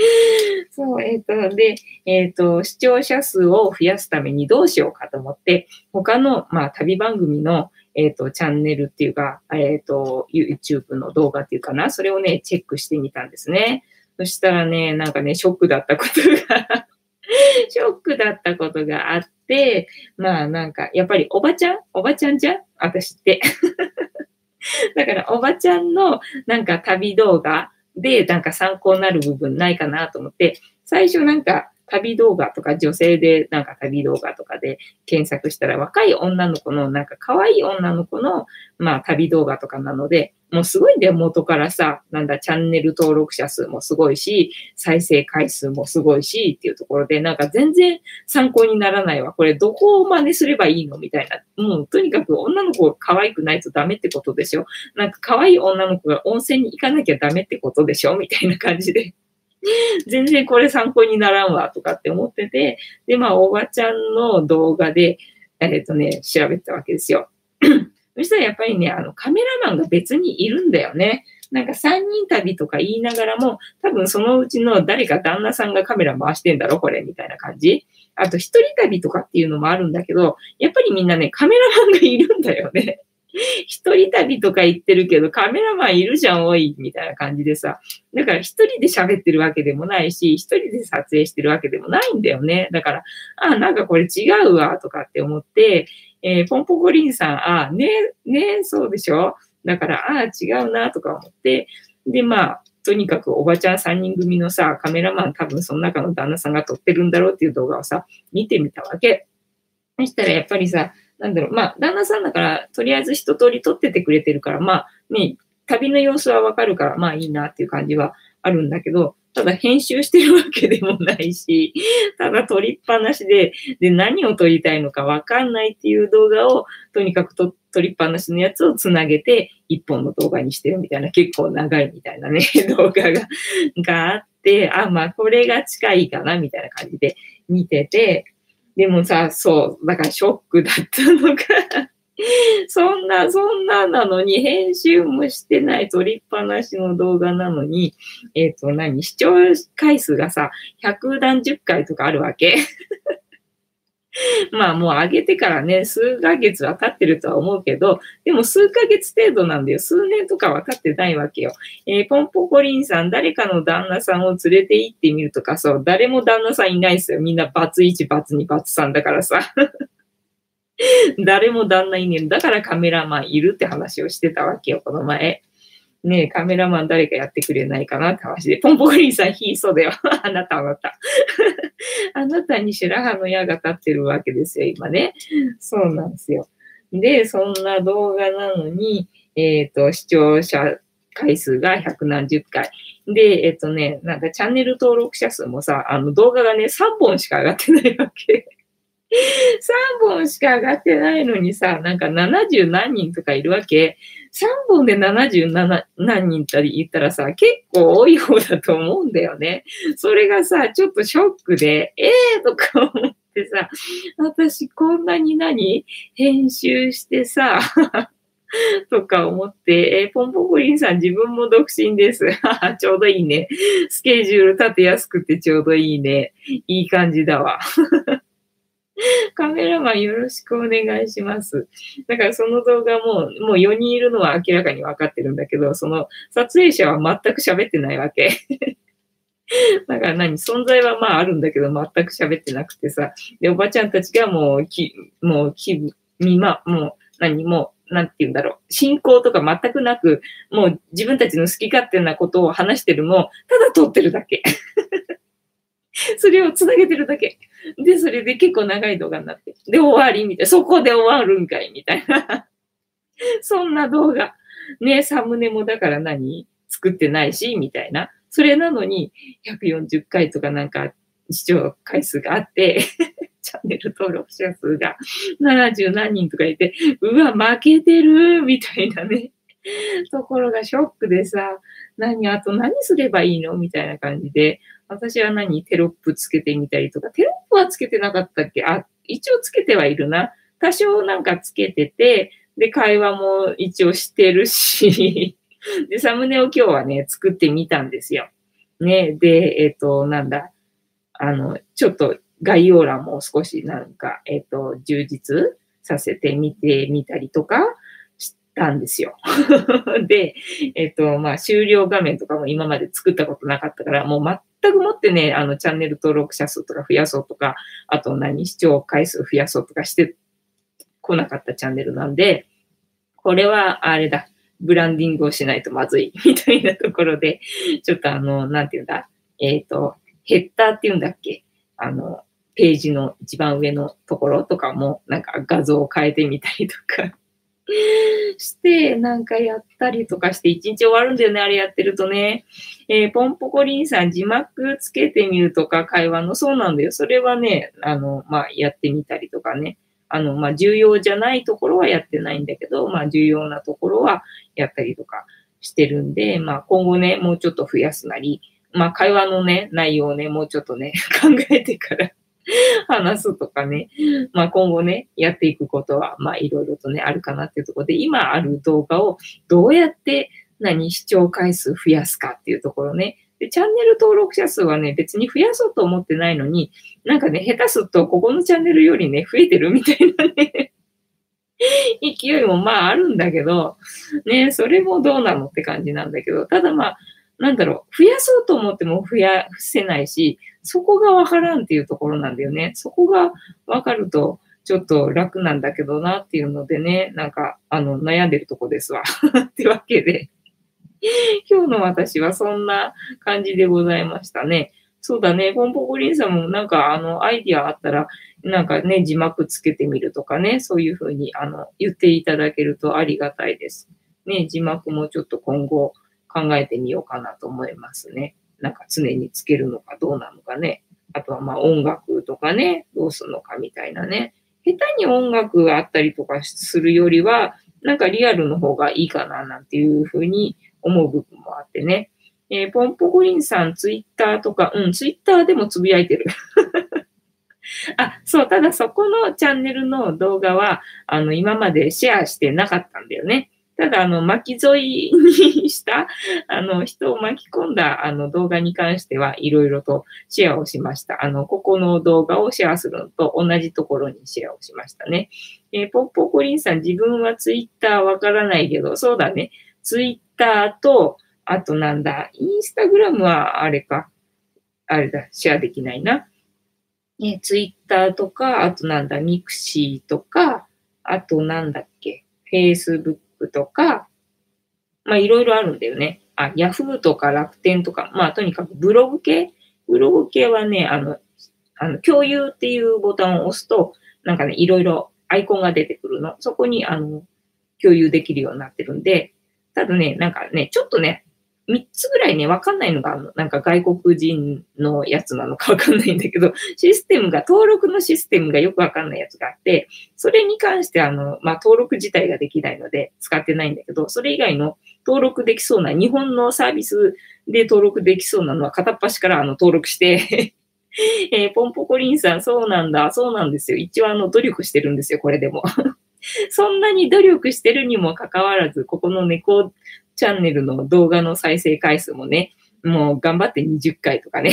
そう、えっ、ー、と、で、えっ、ー、と、視聴者数を増やすためにどうしようかと思って、他の、まあ、旅番組の、えっ、ー、と、チャンネルっていうか、えっ、と、YouTube の動画っていうかな、それをね、チェックしてみたんですね。そしたらね、なんかね、ショックだったことが ショックだったことがあって、まあなんか、やっぱりおばちゃん？おばちゃんじゃん？私って。だから、おばちゃんのなんか旅動画で、なんか参考になる部分ないかなと思って、最初なんか旅動画とか女性でなんか旅動画とかで検索したら若い女の子のなんか可愛い女の子のまあ旅動画とかなので、もうすごいんだよ、元からさ、なんだ、チャンネル登録者数もすごいし、再生回数もすごいしっていうところで、なんか全然参考にならないわ。これどこを真似すればいいのみたいな。もうとにかく女の子が可愛くないとダメってことでしょなんか可愛い女の子が温泉に行かなきゃダメってことでしょみたいな感じで。全然これ参考にならんわとかって思ってて、で、まあ、おばちゃんの動画で、えっ、とね、調べてたわけですよ。そしたらやっぱりね、あの、カメラマンが別にいるんだよね。なんか3人旅とか言いながらも、多分そのうちの誰か旦那さんがカメラ回してんだろ、これ、みたいな感じ。あと一人旅とかっていうのもあるんだけど、やっぱりみんなね、カメラマンがいるんだよね。一人旅とか言ってるけど、カメラマンいるじゃん、おい、みたいな感じでさ。だから一人で喋ってるわけでもないし、一人で撮影してるわけでもないんだよね。だから、あ、なんかこれ違うわ、とかって思って、えー、ポンポコリンさん、あ、ね、ね、そうでしょ？だから、ああ、違うな、とか思って、で、まあ、とにかくおばちゃん3人組のさ、カメラマン多分その中の旦那さんが撮ってるんだろうっていう動画をさ、見てみたわけ。そしたらやっぱりさ、なんだろう、まあ、旦那さんだから、とりあえず一通り撮っててくれてるから、まあ、ね、旅の様子はわかるから、まあいいなっていう感じはあるんだけど、ただ編集してるわけでもないし、ただ撮りっぱなしで、で、何を撮りたいのかわかんないっていう動画を、とにかく撮りっぱなしのやつをつなげて、一本の動画にしてるみたいな、結構長いみたいなね、動画が、があって、あ、まあ、これが近いかな、みたいな感じで見てて、でもさ、そう、だからショックだったのか。そんな、そんななのに、編集もしてない、撮りっぱなしの動画なのに、えっ、ー、と、何？視聴回数がさ、百何十回とかあるわけ。まあもう上げてからね、数ヶ月は経ってるとは思うけど、でも数ヶ月程度なんだよ。数年とかは経ってないわけよ。えー、ポンポコリンさん、誰かの旦那さんを連れて行ってみるとか、そう、誰も旦那さんいないですよ。みんなバツ1、バツ2、バツ3だからさ。誰も旦那いねえ。だからカメラマンいるって話をしてたわけよ、この前。ねえ、カメラマン誰かやってくれないかなって話で、ポンポコリンさん、ひいそうだよ。あなた、あなた。あなたに白羽の矢が立ってるわけですよ、今ね。そうなんですよ。で、そんな動画なのに、えっ、ー、と、視聴者回数が百何十回。で、えっ、ー、とね、なんかチャンネル登録者数もさ、あの動画がね、3本しか上がってないわけ。3本しか上がってないのにさ、なんか70何人とかいるわけ。3本で77何人って言ったらさ、結構多い方だと思うんだよね。それがさ、ちょっとショックで、ええー、とか思ってさ、私こんなに何？編集してさ、とか思って、えー、ポンポコリンさん自分も独身です。ちょうどいいね。スケジュール立てやすくてちょうどいいね。いい感じだわ。カメラマンよろしくお願いします。だからその動画も、もう4人いるのは明らかに分かってるんだけど、その撮影者は全く喋ってないわけ。だから何存在はまああるんだけど、全く喋ってなくてさ。で、おばちゃんたちがもう、き、もう、気分、みま、もう、何も、なんて言うんだろう。信仰とか全くなく、もう自分たちの好き勝手なことを話してるのを、ただ撮ってるだけ。それを繋げてるだけ。で、それで結構長い動画になって。で、終わりみたいな。そこで終わるんかいみたいな。そんな動画。ね、サムネもだから何作ってないし、みたいな。それなのに、140回とかなんか視聴回数があって チャンネル登録者数が70何人とかいて、うわ、負けてるみたいなね。ところがショックでさ、何、あと何すればいいの？みたいな感じで、私は何？テロップつけてみたりとか、テロップはつけてなかったっけ？あ、一応つけてはいるな。多少なんかつけてて、で、会話も一応してるし、で、サムネを今日はね、作ってみたんですよ。ね、で、えっ、ー、と、なんだ、あの、ちょっと概要欄も少しなんか、えっ、ー、と、充実させてみてみたりとかしたんですよ。で、えっ、ー、と、まあ、終了画面とかも今まで作ったことなかったから、もう全くもってね、あの、チャンネル登録者数とか増やそうとか、あと何、視聴回数増やそうとかしてこなかったチャンネルなんで、これはあれだ、ブランディングをしないとまずい、みたいなところで、ちょっとあの、なんていうんだ、えっ、ー、と、ヘッダーっていうんだっけあの、ページの一番上のところとかも、なんか画像を変えてみたりとか。して、なんかやったりとかして、一日終わるんだよね、あれやってるとね。えー、ポンポコリンさん、字幕つけてみるとか、会話の、そうなんだよ。それはね、あの、まあ、やってみたりとかね。あの、まあ、重要じゃないところはやってないんだけど、まあ、重要なところはやったりとかしてるんで、まあ、今後ね、もうちょっと増やすなり、まあ、会話のね、内容をね、もうちょっとね、考えてから 話すとかね、まあ今後ね、やっていくことは、まあいろいろとね、あるかなっていうところで、今ある動画をどうやって何視聴回数増やすかっていうところね。で、チャンネル登録者数はね、別に増やそうと思ってないのに、なんかね、下手するとここのチャンネルよりね、増えてるみたいなね。勢いもまああるんだけど、ね、それもどうなのって感じなんだけど、ただまあ、なんだろう、増やそうと思っても増やせないし、そこがわからんっていうところなんだよね。そこがわかると、ちょっと楽なんだけどなっていうのでね、なんか、あの、悩んでるとこですわ。ってわけで、今日の私はそんな感じでございましたね。そうだね、ポンポコリンさんもなんかあのアイディアあったら、なんかね、字幕つけてみるとかね、そういうふうにあの言っていただけるとありがたいです。ね、字幕もちょっと今後考えてみようかなと思いますね。なんか常につけるのかどうなのかね。あとはまあ音楽とかね、どうするのかみたいなね。下手に音楽があったりとかするよりは、なんかリアルの方がいいかななんていうふうに思う部分もあってね。えー、ポンポコリンさん、ツイッターとか、うん、ツイッターでもつぶやいてる。あ、そう、ただそこのチャンネルの動画は、あの、今までシェアしてなかったんだよね。ただ、あの、巻き添いにした、あの、人を巻き込んだ、あの、動画に関しては、いろいろとシェアをしました。あの、ここの動画をシェアするのと同じところにシェアをしましたね。えー、ポッポコリンさん、自分はツイッターわからないけど、そうだね。ツイッターと、あとなんだ、インスタグラムはあれか。あれだ、シェアできないな。ね、ツイッターとか、あとなんだ、ミクシーとか、あとなんだっけ、フェイスブックとか、まあいろいろあるんだよね。あ、ヤフーとか楽天とか、まあとにかくブログ系？ブログ系はね、あの、あの、共有っていうボタンを押すと、なんかね、いろいろアイコンが出てくるの。そこに、あの、共有できるようになってるんで、ただね、なんかね、ちょっとね、3つぐらいね、わかんないのがあの。なんか外国人のやつなのかわかんないんだけど、システムが、登録のシステムがよくわかんないやつがあって、それに関してあの、まあ、登録自体ができないので使ってないんだけど、それ以外の登録できそうな、日本のサービスで登録できそうなのは片っ端からあの登録して えー、ポンポコリンさん、そうなんだ、そうなんですよ。一応あの、努力してるんですよ、これでも。そんなに努力してるにもかかわらず、ここの猫チャンネルの動画の再生回数もね、もう頑張って20回とかね。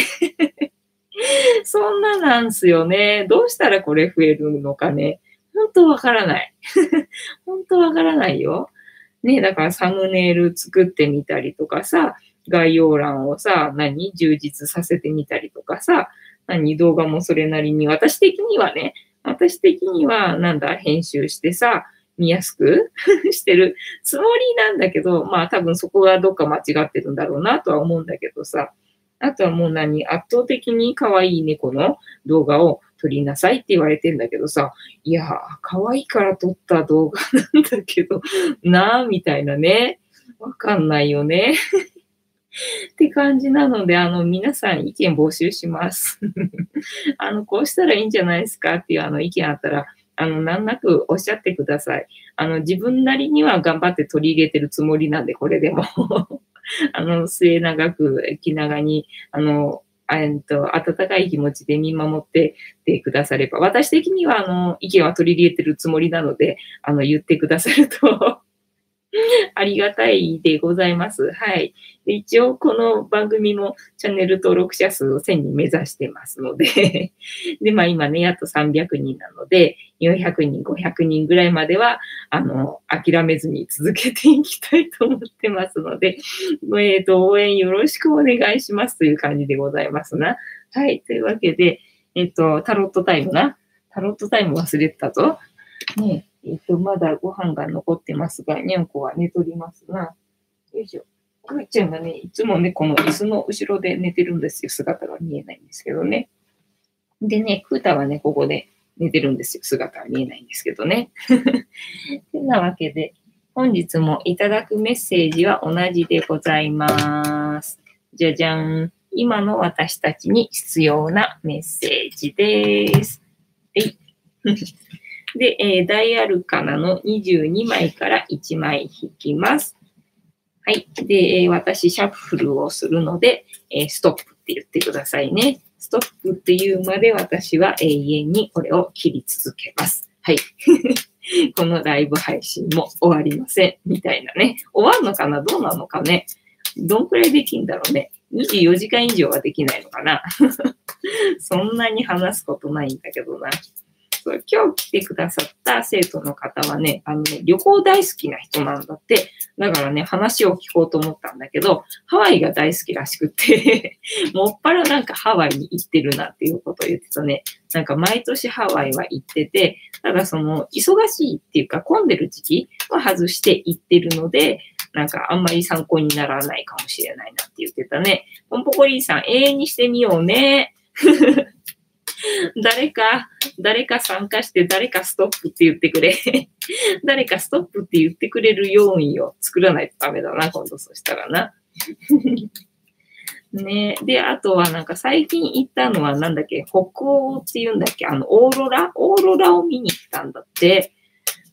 そんななんすよね。どうしたらこれ増えるのかね。本当わからない。本当わからないよ。ね、だからサムネイル作ってみたりとかさ、概要欄をさ、何充実させてみたりとかさ、何動画もそれなりに、私的にはね、私的にはなんだ、編集してさ、見やすく してるつもりなんだけど、まあ多分そこがどっか間違ってるんだろうなとは思うんだけどさ、あとはもう何、圧倒的に可愛い猫の動画を撮りなさいって言われてんだけどさ、いや、可愛いから撮った動画なんだけど、なぁ、みたいなね。わかんないよね。って感じなので、あの、皆さん意見募集します。あの、こうしたらいいんじゃないですかっていうあの意見あったら、あの、難なくおっしゃってください。あの、自分なりには頑張って取り入れてるつもりなんで、これでも。あの、末永く気長に、あの、えっと、温かい気持ちで見守っててくだされば、私的には、あの、意見は取り入れてるつもりなので、あの、言ってくださると ありがたいでございます。はい。一応、この番組もチャンネル登録者数を1000人目指してますので で、まあ今ね、やっと300人なので、400人、500人ぐらいまでは、あの、諦めずに続けていきたいと思ってますので、えっ、ー、と、応援よろしくお願いしますという感じでございますな。はい。というわけで、えっ、ー、と、タロットタイムな。タロットタイム忘れてたぞ。ねえっ、と、まだご飯が残ってますが、にゃんこは寝とりますな。よいしょ。くーちゃんがね、いつもね、この椅子の後ろで寝てるんですよ。姿が見えないんですけどね。でね、クータはね、ここで寝てるんですよ。姿は見えないんですけどね。てなわけで、本日もいただくメッセージは同じでございます。じゃじゃん。今の私たちに必要なメッセージです。はい。で、えー、大アルカナの22枚から1枚引きます。はい。で、え、私、シャッフルをするので、えー、ストップって言ってくださいね。ストップっていうまで私は永遠にこれを切り続けます。はい。このライブ配信も終わりません。みたいなね。終わるのかな？どうなのかね？どんくらいできんだろうね？24時間以上はできないのかな？そんなに話すことないんだけどな。そう今日来てくださった生徒の方はね、あのね、旅行大好きな人なんだって。だからね、話を聞こうと思ったんだけど、ハワイが大好きらしくて もっぱらなんかハワイに行ってるなっていうことを言ってたね。なんか毎年ハワイは行ってて、ただその忙しいっていうか混んでる時期は外して行ってるので、なんかあんまり参考にならないかもしれないなって言ってたね。ポンポコリーさん、永遠にしてみようね。誰か、誰か参加して誰かストップって言ってくれ。誰かストップって言ってくれる要因を作らないとダメだな、今度そしたらな。ねで、あとはなんか最近行ったのはなんだっけ、北欧って言うんだっけ、あの、オーロラ？オーロラを見に行ったんだって。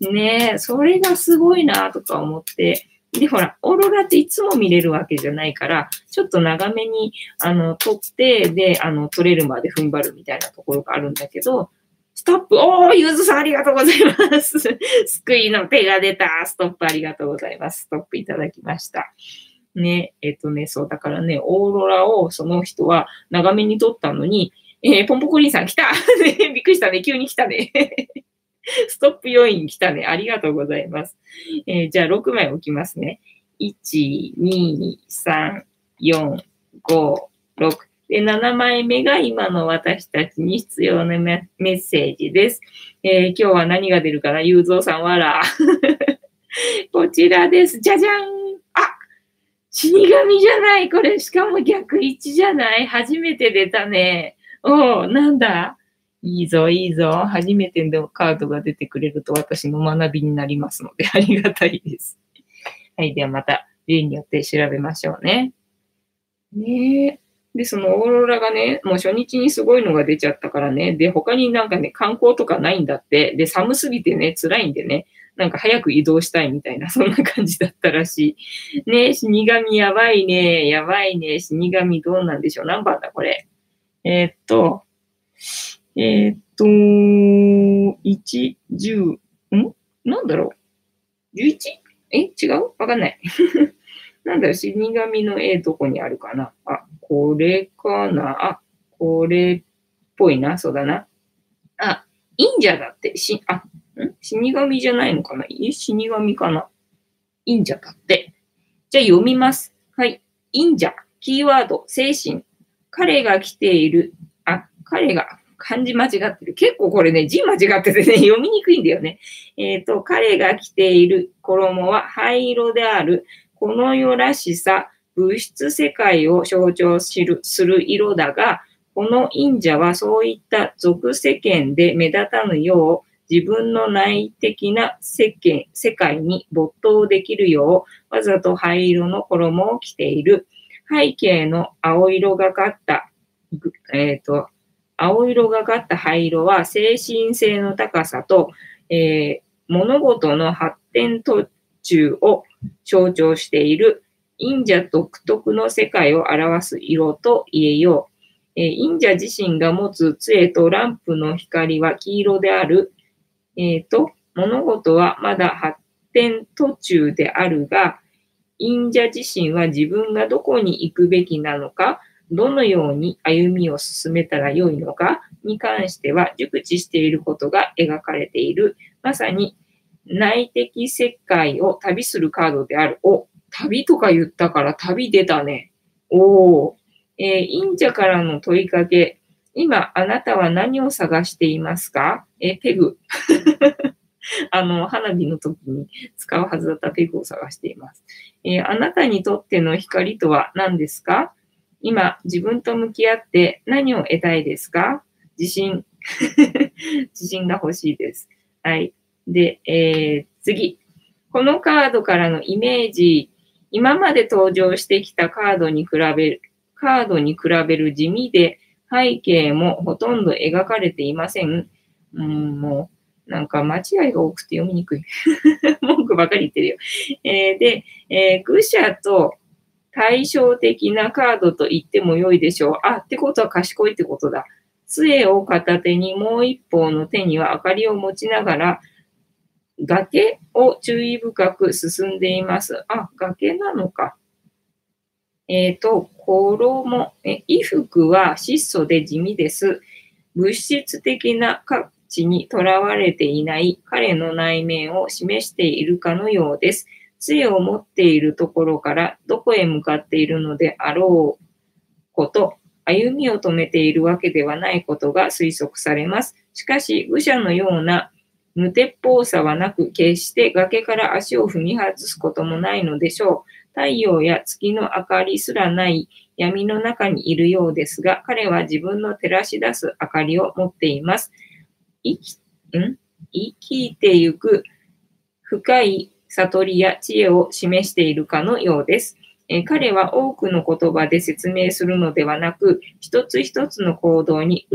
ねそれがすごいなとか思って、で、ほら、オーロラっていつも見れるわけじゃないから、ちょっと長めに、あの、撮って、で、あの、撮れるまで踏ん張るみたいなところがあるんだけど、ストップ、おー、ゆずさんありがとうございます。救いの手が出た。ストップありがとうございます。ストップいただきました。ね、えっとね、そう、だからね、オーロラをその人は長めに撮ったのに、えー、ポンポコリンさん来た びっくりしたね。急に来たね ストップ要因来たね。ありがとうございます。えー、じゃあ6枚置きますね。1、2、3、4、5、6。で、7枚目が今の私たちに必要なメッセージです。えー、今日は何が出るかな？ゆうぞうさんわら。こちらです。じゃじゃんあ死神じゃないこれ、しかも逆位置じゃない初めて出たね。おう、なんだ？いいぞ、いいぞ。初めてのカードが出てくれると私の学びになりますので、ありがたいです。はい。ではまた、例によって調べましょうね。ねえ。で、そのオーロラがね、もう初日にすごいのが出ちゃったからね。で、他になんかね、観光とかないんだって。で、寒すぎてね、辛いんでね、なんか早く移動したいみたいな、そんな感じだったらしい。ね死神やばいね。やばいね。死神どうなんでしょう。何番だ、これ？えー、っと、えー、っと、1、10、ん？なんだろう ?11? え？違う？わかんない。なんだろう？死神の絵どこにあるかな？あ、これかな？あ、これっぽいな？そうだな。あ、忍者だって。し、あ、ん？死神じゃないのかな、死神かな？忍者だって。じゃあ読みます。はい。忍者。キーワード、精神。彼が来ている。あ、彼が漢字間違ってる。結構これね、字間違っててね、読みにくいんだよね。えっ、ー、と、彼が着ている衣は灰色である。この世らしさ、物質世界を象徴する色だが、この忍者はそういった俗世間で目立たぬよう、自分の内的な世間、世界に没頭できるよう、わざと灰色の衣を着ている。背景の青色がかった、えっ、ー、と、青色がかった灰色は精神性の高さと、えー、物事の発展途中を象徴している忍者独特の世界を表す色と言えよう。えー、忍者自身が持つ杖とランプの光は黄色である。えっ、ー、と、物事はまだ発展途中であるが、忍者自身は自分がどこに行くべきなのか、どのように歩みを進めたらよいのかに関しては熟知していることが描かれている、まさに内的世界を旅するカードである。お、旅とか言ったから旅出たね。おー、えー、忍者からの問いかけ。今、あなたは何を探していますか？え、ペグ。あの、花火の時に使うはずだったペグを探しています。えー、あなたにとっての光とは何ですか？今、自分と向き合って何を得たいですか？自信。自信が欲しいです。はい。で、えー、次。このカードからのイメージ、今まで登場してきたカードに比べる、カードに比べる地味で、背景もほとんど描かれていません。うん、もう、なんか間違いが多くて読みにくい。文句ばかり言ってるよ。えー、で、えー、愚者と対照的なカードと言っても良いでしょう。あ、ってことは賢いってことだ。杖を片手にもう一方の手には明かりを持ちながら、崖を注意深く進んでいます。あ、崖なのか。えっ、と、衣、え、衣服は質素で地味です。物質的な価値にとらわれていない彼の内面を示しているかのようです。杖を持っているところからどこへ向かっているのであろうこと、歩みを止めているわけではないことが推測されます。しかし、愚者のような無鉄砲さはなく、決して崖から足を踏み外すこともないのでしょう。太陽や月の明かりすらない闇の中にいるようですが、彼は自分の照らし出す明かりを持っています。生き、ん？生きてゆく深い悟りや知恵を示しているかのようです。え彼は多くの言葉で説明するのではなく、一つ一つの行動に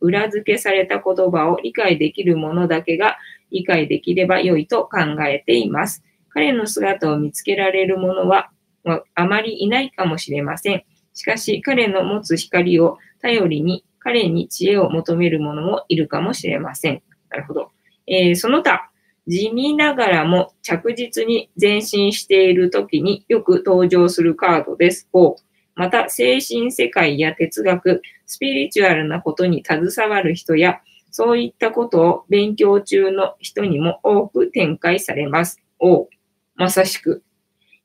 裏付けされた言葉を理解できるものだけが理解できれば良いと考えています。彼の姿を見つけられる者はまあまりいないかもしれません。しかし、彼の持つ光を頼りに、彼に知恵を求める者もいるかもしれません。なるほど。えーその他、地味ながらも着実に前進している時によく登場するカードです。5また、精神世界や哲学、スピリチュアルなことに携わる人や、そういったことを勉強中の人にも多く展開されます。おまさしく。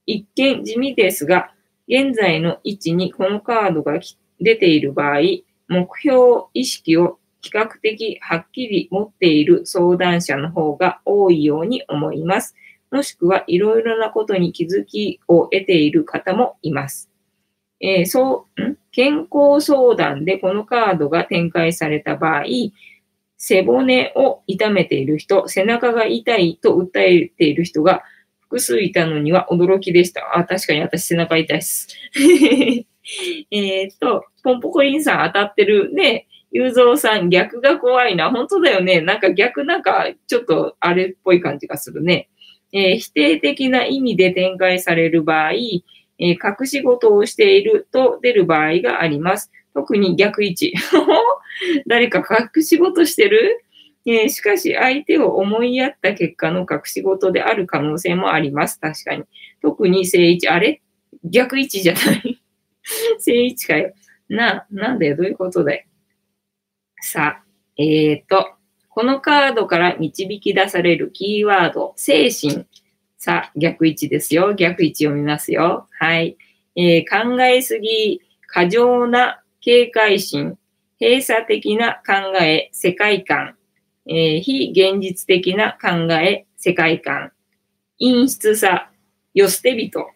一見地味ですが、現在の位置にこのカードが出ている場合、目標意識を比較的はっきり持っている相談者の方が多いように思います。もしくはいろいろなことに気づきを得ている方もいます。えーそう、ん？健康相談でこのカードが展開された場合、背骨を痛めている人、背中が痛いと訴えている人が複数いたのには驚きでした。あ、確かに私背中痛いっす。えっと、ポンポコリンさん当たってる。ね、うぞうさん逆が怖いな。本当だよね。なんか逆なんかちょっとあれっぽい感じがするね。えー否定的な意味で展開される場合、えー隠し事をしていると出る場合があります。特に逆位置。誰か隠し事してる？えーしかし、相手を思いやった結果の隠し事である可能性もあります。確かに。特に正位置。あれ？逆位置じゃない 正位置かよ。な、なんだよ。どういうことだよ。さあ、えーと、このカードから導き出されるキーワード、精神。さあ、逆位置ですよ。逆位置読みますよ。はい。えー考えすぎ、過剰な警戒心、閉鎖的な考え、世界観、えー非現実的な考え、世界観、陰湿さ、よ捨て人。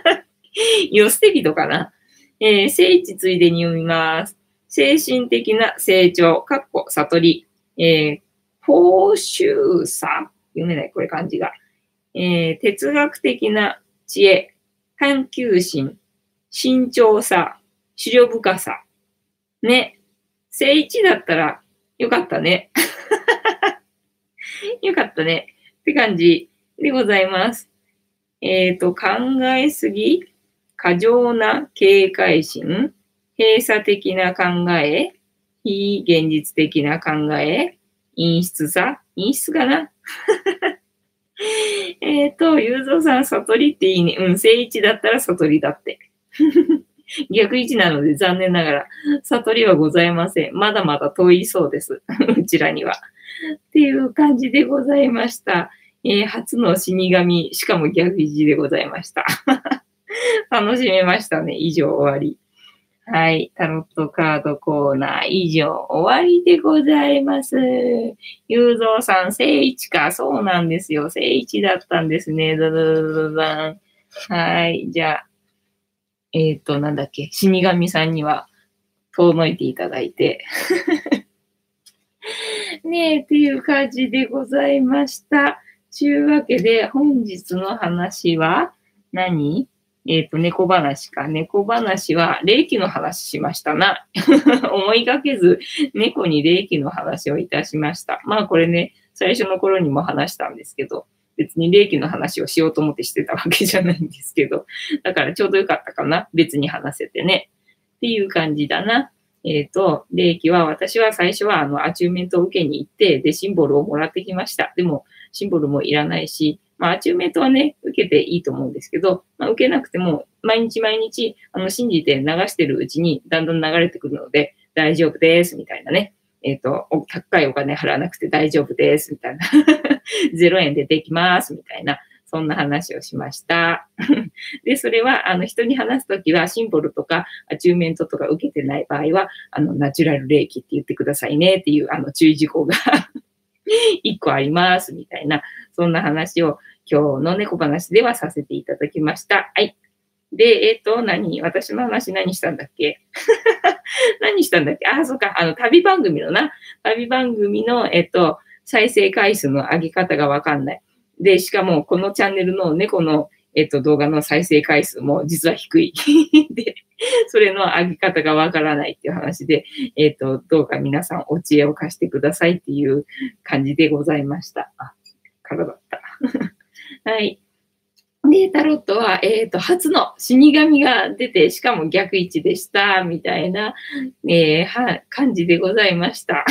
よ捨て人かな。えー聖地ついでに読みます。精神的な成長、かっこ悟り、えー、報酬さ、読めない、これ漢字が。えー哲学的な知恵、探求心、慎重さ、資料深さ。ね。正一だったらよかったね。よかったね。って感じでございます。えっ、と、考えすぎ、過剰な警戒心、閉鎖的な考え、非現実的な考え、陰湿さ、陰湿かな？えっと、ゆうぞうさん、悟りっていいね。うん、正位置だったら悟りだって。逆位置なので残念ながら、悟りはございません。まだまだ遠いそうです。うちらには。っていう感じでございました。えー初の死神、しかも逆位置でございました。楽しめましたね。以上終わり。はい。タロットカードコーナー以上終わりでございます。ゆうぞうさん、正位置か。そうなんですよ。正位置だったんですね。だだだだだん。はい。じゃあ、えっ、と、なんだっけ。死神さんには遠のいていただいて。ねえ、っていう感じでございました。ちゅうわけで、本日の話は何？えっ、と、猫話か。猫話は、霊気の話しましたな。思いがけず、猫に霊気の話をいたしました。まあ、これね、最初の頃にも話したんですけど、別に霊気の話をしようと思ってしてたわけじゃないんですけど、だからちょうどよかったかな。別に話せてね。っていう感じだな。えっ、と、霊気は、私は最初は、あの、 attunement を受けに行って、で、シンボルをもらってきました。でも、シンボルもいらないし、まあ、 attunement はね、受けていいと思うんですけど、まあ、受けなくても、毎日毎日、あの、信じて流してるうちに、だんだん流れてくるので、大丈夫です、みたいなね。えっ、ー、と、高いお金払わなくて大丈夫です、みたいな。0円でできます、みたいな。そんな話をしました。で、それは、あの、人に話すときは、シンボルとか、アチューメントとか受けてない場合は、あの、ナチュラル霊気って言ってくださいねっていう、あの、注意事項が 一個あります、みたいな、そんな話を今日の猫話ではさせていただきました。はい。で、えっ、ー、と、何？私の話何したんだっけ？何したんだっけ？あ、そっか。あの、旅番組のな。旅番組の、えっ、ー、と、再生回数の上げ方がわかんない。で、しかも、このチャンネルの猫の、えっ、と、動画の再生回数も実は低い。で、それの上げ方がわからないっていう話で、えっ、と、どうか皆さんお知恵を貸してくださいっていう感じでございました。あ、からだった。はい。で、タロットは、えっ、ー、と、初の死神が出て、しかも逆位置でした、みたいな、えー、は、感じでございました。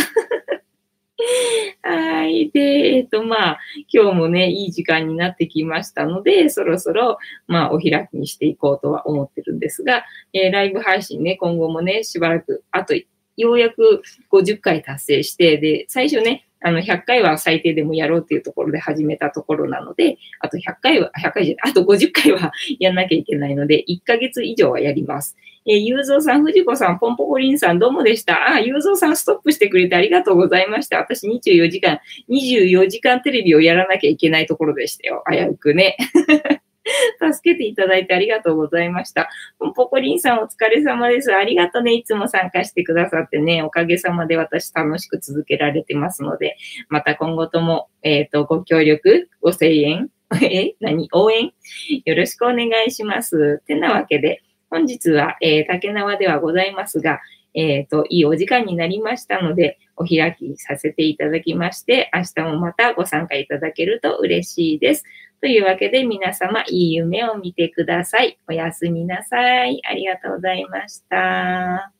はい。で、えっ、ー、と、まあ、今日もね、いい時間になってきましたので、そろそろ、まあ、お開きにしていこうとは思ってるんですが、えー、ライブ配信ね、今後もね、しばらく、あと、ようやく50回達成して、で、最初ね、あの、100回は最低でもやろうっていうところで始めたところなので、あと100回は、100回じゃない、あと50回はやんなきゃいけないので、1ヶ月以上はやります。えー、ゆうぞうさん、藤子さん、ポンポコリンさん、どうもでした。あ、ゆうぞうさん、ストップしてくれてありがとうございました。私24時間、24時間テレビをやらなきゃいけないところでしたよ。危うくね。助けていただいてありがとうございました。ポコリンさんお疲れ様です。ありがとね。いつも参加してくださってね。おかげさまで私楽しく続けられてますので、また今後とも、えっ、ー、と、ご協力、ご声援、え何？応援？よろしくお願いします。てなわけで、本日は、えー、竹縄ではございますが、えっ、ー、と、いいお時間になりましたので、お開きさせていただきまして、明日もまたご参加いただけると嬉しいです。というわけで皆様、いい夢を見てください。おやすみなさい。ありがとうございました。